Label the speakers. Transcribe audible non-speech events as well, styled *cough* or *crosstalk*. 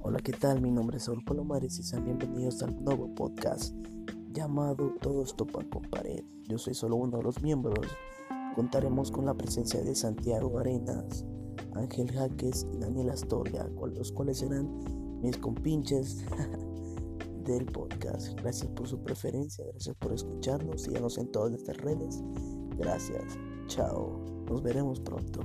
Speaker 1: Hola, ¿qué tal? Mi nombre es Saúl Palomares y sean bienvenidos al nuevo podcast llamado Todos topan con pared. Yo soy solo uno de los miembros. Contaremos con la presencia de Santiago Arenas, Ángel Jaques y Daniel Astoria, los cuales serán mis compinches *laughs* del podcast. Gracias por su preferencia, gracias por escucharnos, síganos en todas nuestras redes. Gracias, chao, nos veremos pronto.